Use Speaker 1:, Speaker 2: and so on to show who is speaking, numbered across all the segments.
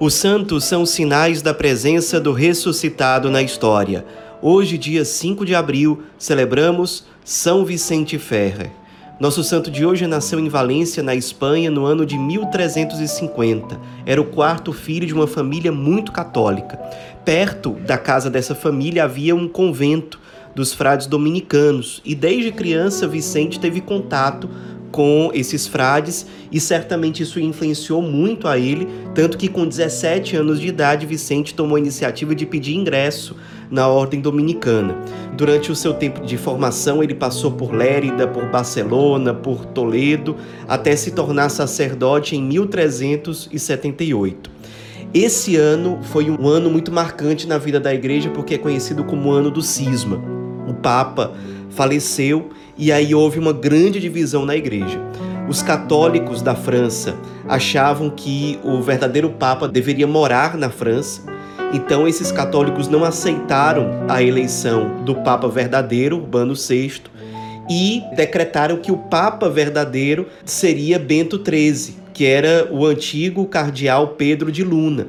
Speaker 1: Os santos são sinais da presença do ressuscitado na história. Hoje, dia 5 de abril, celebramos São Vicente Ferrer. Nosso santo de hoje nasceu em Valência, na Espanha, no ano de 1350. Era o quarto filho de uma família muito católica. Perto da casa dessa família havia um convento dos frades dominicanos e desde criança Vicente teve contato com esses frades e certamente isso influenciou muito a ele, tanto que com 17 anos de idade Vicente tomou a iniciativa de pedir ingresso na ordem dominicana. Durante o seu tempo de formação, ele passou por Lérida, por Barcelona, por Toledo, até se tornar sacerdote em 1378. Esse ano foi um ano muito marcante na vida da igreja porque é conhecido como ano do cisma. O Papa faleceu e aí houve uma grande divisão na igreja. Os católicos da França achavam que o verdadeiro Papa deveria morar na França, então esses católicos não aceitaram a eleição do Papa verdadeiro, Urbano VI, e decretaram que o Papa verdadeiro seria Bento XIII, que era o antigo cardeal Pedro de Luna.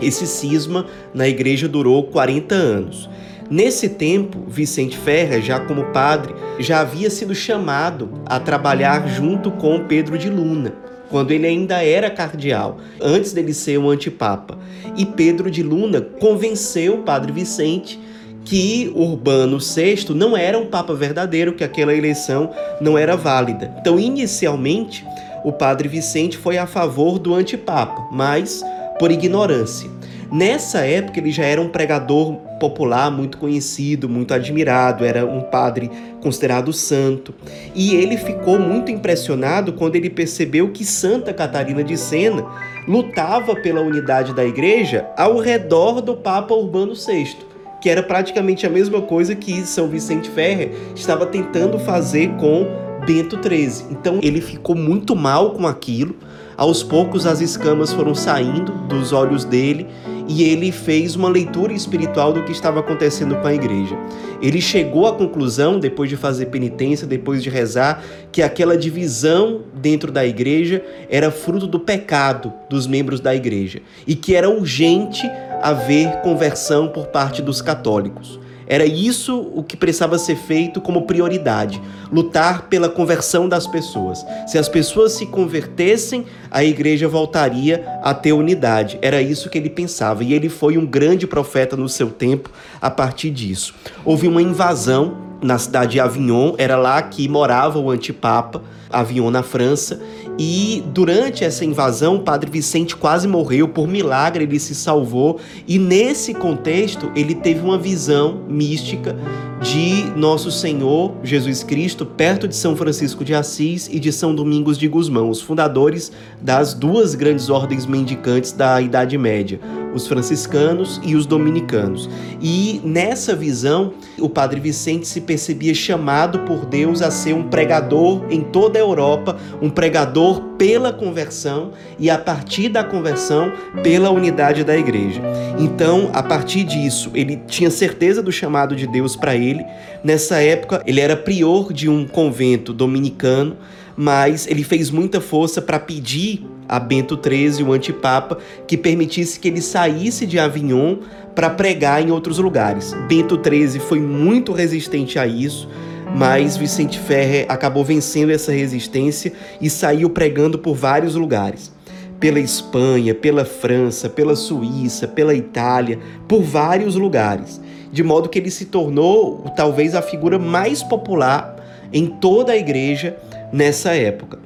Speaker 1: Esse cisma na igreja durou 40 anos. Nesse tempo, Vicente Ferrer, já como padre, já havia sido chamado a trabalhar junto com Pedro de Luna, quando ele ainda era cardeal, antes dele ser um antipapa. E Pedro de Luna convenceu o padre Vicente que Urbano VI não era um papa verdadeiro, que aquela eleição não era válida. Então, inicialmente, o padre Vicente foi a favor do antipapa, mas por ignorância. Nessa época ele já era um pregador popular muito conhecido, muito admirado, era um padre considerado santo. E ele ficou muito impressionado quando ele percebeu que Santa Catarina de Sena lutava pela unidade da igreja ao redor do Papa Urbano VI, que era praticamente a mesma coisa que São Vicente Ferrer estava tentando fazer com Bento XIII. Então ele ficou muito mal com aquilo. Aos poucos as escamas foram saindo dos olhos dele e ele fez uma leitura espiritual do que estava acontecendo com a igreja. Ele chegou à conclusão, depois de fazer penitência, depois de rezar, que aquela divisão dentro da igreja era fruto do pecado dos membros da igreja e que era urgente haver conversão por parte dos católicos. Era isso o que precisava ser feito como prioridade: lutar pela conversão das pessoas. Se as pessoas se convertessem, a igreja voltaria a ter unidade. Era isso que ele pensava. E ele foi um grande profeta no seu tempo a partir disso. Houve uma invasão na cidade de Avignon, era lá que morava o antipapa, Avignon na França, e durante essa invasão, o Padre Vicente quase morreu, por milagre ele se salvou, e nesse contexto ele teve uma visão mística de Nosso Senhor Jesus Cristo perto de São Francisco de Assis e de São Domingos de Gusmão, os fundadores das duas grandes ordens mendicantes da Idade Média, os franciscanos e os dominicanos. E nessa visão, o Padre Vicente se percebia chamado por Deus a ser um pregador em toda a Europa, um pregador pela conversão e a partir da conversão pela unidade da igreja. Então, a partir disso, ele tinha certeza do chamado de Deus para ele. Nessa época, ele era prior de um convento dominicano, mas ele fez muita força para pedir a Bento XIII, o antipapa, que permitisse que ele saísse de Avignon para pregar em outros lugares. Bento XIII foi muito resistente a isso, mas Vicente Ferrer acabou vencendo essa resistência e saiu pregando por vários lugares. Pela Espanha, pela França, pela Suíça, pela Itália, por vários lugares. De modo que ele se tornou talvez a figura mais popular em toda a igreja nessa época.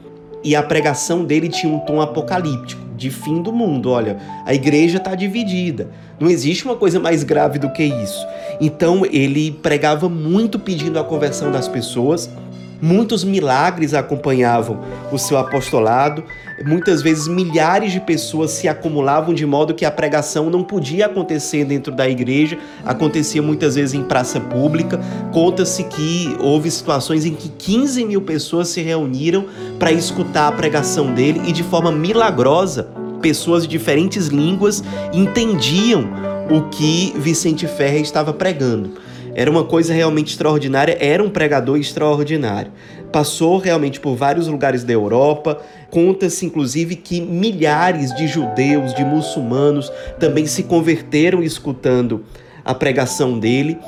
Speaker 1: E a pregação dele tinha um tom apocalíptico, de fim do mundo. Olha, a igreja está dividida. Não existe uma coisa mais grave do que isso. Então ele pregava muito pedindo a conversão das pessoas Muitos milagres acompanhavam o seu apostolado. Muitas vezes milhares de pessoas se acumulavam de modo que a pregação não podia acontecer dentro da igreja, acontecia muitas vezes em praça pública. Conta-se que houve situações em que 15 mil pessoas se reuniram para escutar a pregação dele e de forma milagrosa, pessoas de diferentes línguas entendiam o que Vicente Ferrer estava pregando. Era uma coisa realmente extraordinária, era um pregador extraordinário. Passou realmente por vários lugares da Europa. Conta-se, inclusive, que milhares de judeus, de muçulmanos, também se converteram escutando a pregação dele.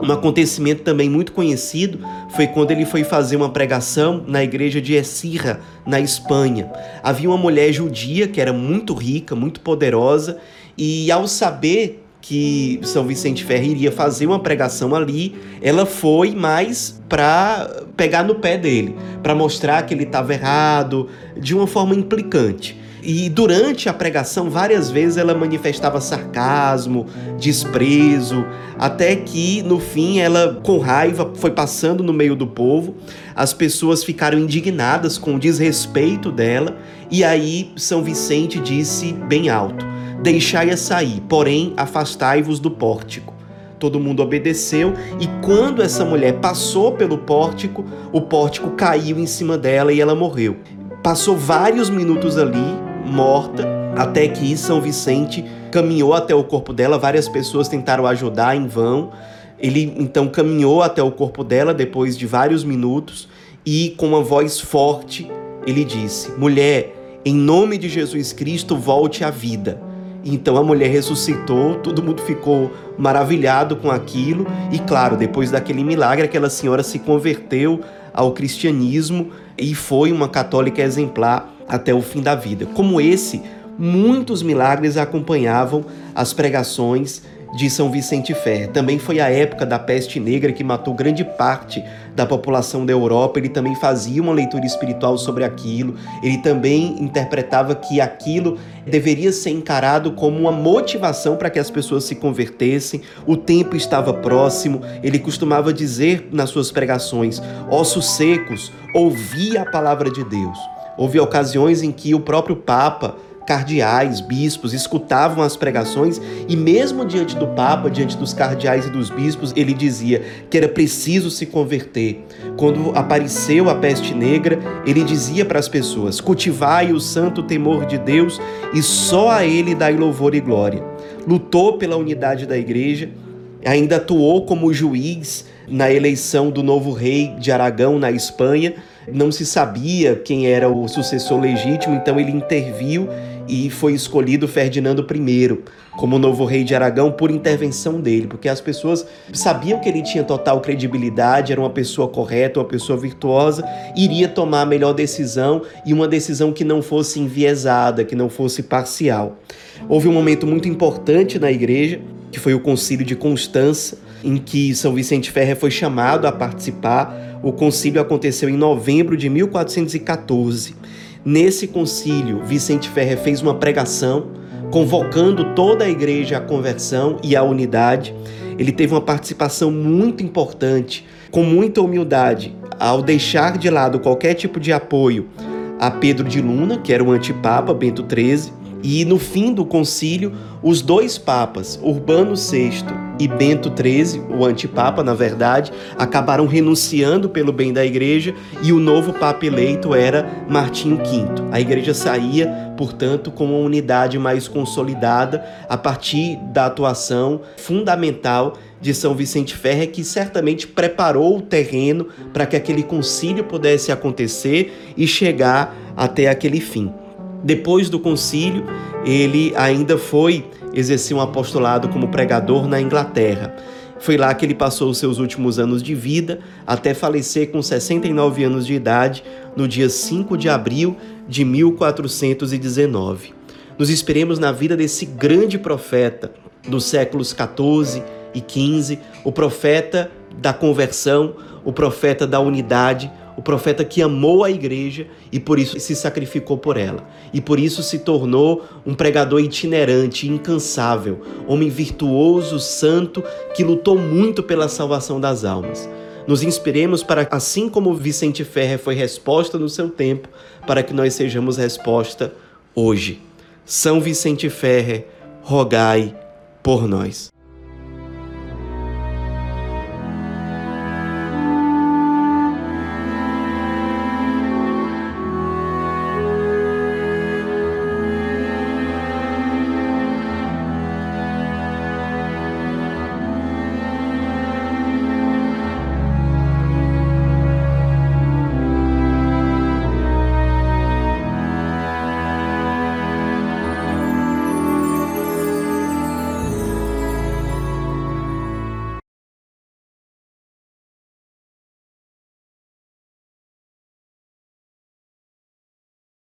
Speaker 1: Um acontecimento também muito conhecido foi quando ele foi fazer uma pregação na igreja de Esirra, na Espanha. Havia uma mulher judia que era muito rica, muito poderosa, e ao saber que São Vicente Ferre iria fazer uma pregação ali, ela foi mais para pegar no pé dele, para mostrar que ele estava errado, de uma forma implicante. E durante a pregação, várias vezes ela manifestava sarcasmo, desprezo, até que no fim ela, com raiva, foi passando no meio do povo. As pessoas ficaram indignadas com o desrespeito dela, e aí São Vicente disse bem alto: Deixai-a sair, porém afastai-vos do pórtico. Todo mundo obedeceu e quando essa mulher passou pelo pórtico, o pórtico caiu em cima dela e ela morreu. Passou vários minutos ali, morta, até que São Vicente caminhou até o corpo dela. Várias pessoas tentaram ajudar em vão. Ele então caminhou até o corpo dela depois de vários minutos e, com uma voz forte, ele disse: Mulher, em nome de Jesus Cristo, volte à vida. Então a mulher ressuscitou, todo mundo ficou maravilhado com aquilo, e claro, depois daquele milagre, aquela senhora se converteu ao cristianismo e foi uma católica exemplar até o fim da vida. Como esse, muitos milagres acompanhavam as pregações de São Vicente Ferre. Também foi a época da peste negra que matou grande parte da população da Europa. Ele também fazia uma leitura espiritual sobre aquilo. Ele também interpretava que aquilo deveria ser encarado como uma motivação para que as pessoas se convertessem. O tempo estava próximo. Ele costumava dizer nas suas pregações: ossos secos, ouvi a palavra de Deus. Houve ocasiões em que o próprio Papa cardeais, bispos, escutavam as pregações e, mesmo diante do Papa, diante dos cardeais e dos bispos, ele dizia que era preciso se converter. Quando apareceu a peste negra, ele dizia para as pessoas: cultivai o santo temor de Deus e só a ele dai louvor e glória. Lutou pela unidade da igreja, ainda atuou como juiz na eleição do novo rei de Aragão na Espanha. Não se sabia quem era o sucessor legítimo, então ele interviu e foi escolhido Ferdinando I como novo rei de Aragão por intervenção dele, porque as pessoas sabiam que ele tinha total credibilidade, era uma pessoa correta, uma pessoa virtuosa, iria tomar a melhor decisão e uma decisão que não fosse enviesada, que não fosse parcial. Houve um momento muito importante na igreja, que foi o Concílio de Constança, em que São Vicente Ferre foi chamado a participar. O concílio aconteceu em novembro de 1414 Nesse concílio, Vicente Ferrer fez uma pregação convocando toda a igreja à conversão e à unidade. Ele teve uma participação muito importante, com muita humildade, ao deixar de lado qualquer tipo de apoio a Pedro de Luna, que era o antipapa Bento XIII, e no fim do concílio, os dois papas, Urbano VI e Bento XIII, o antipapa, na verdade, acabaram renunciando pelo bem da igreja e o novo papa eleito era Martinho V. A igreja saía, portanto, com uma unidade mais consolidada a partir da atuação fundamental de São Vicente Ferre, que certamente preparou o terreno para que aquele concílio pudesse acontecer e chegar até aquele fim. Depois do concílio, ele ainda foi exercer um apostolado como pregador na Inglaterra. Foi lá que ele passou os seus últimos anos de vida, até falecer com 69 anos de idade, no dia 5 de abril de 1419. Nos esperemos na vida desse grande profeta dos séculos 14 e 15, o profeta da conversão, o profeta da unidade, o profeta que amou a igreja e por isso se sacrificou por ela. E por isso se tornou um pregador itinerante, incansável, homem virtuoso, santo, que lutou muito pela salvação das almas. Nos inspiremos para, assim como Vicente Ferrer foi resposta no seu tempo, para que nós sejamos resposta hoje. São Vicente Ferrer, rogai por nós.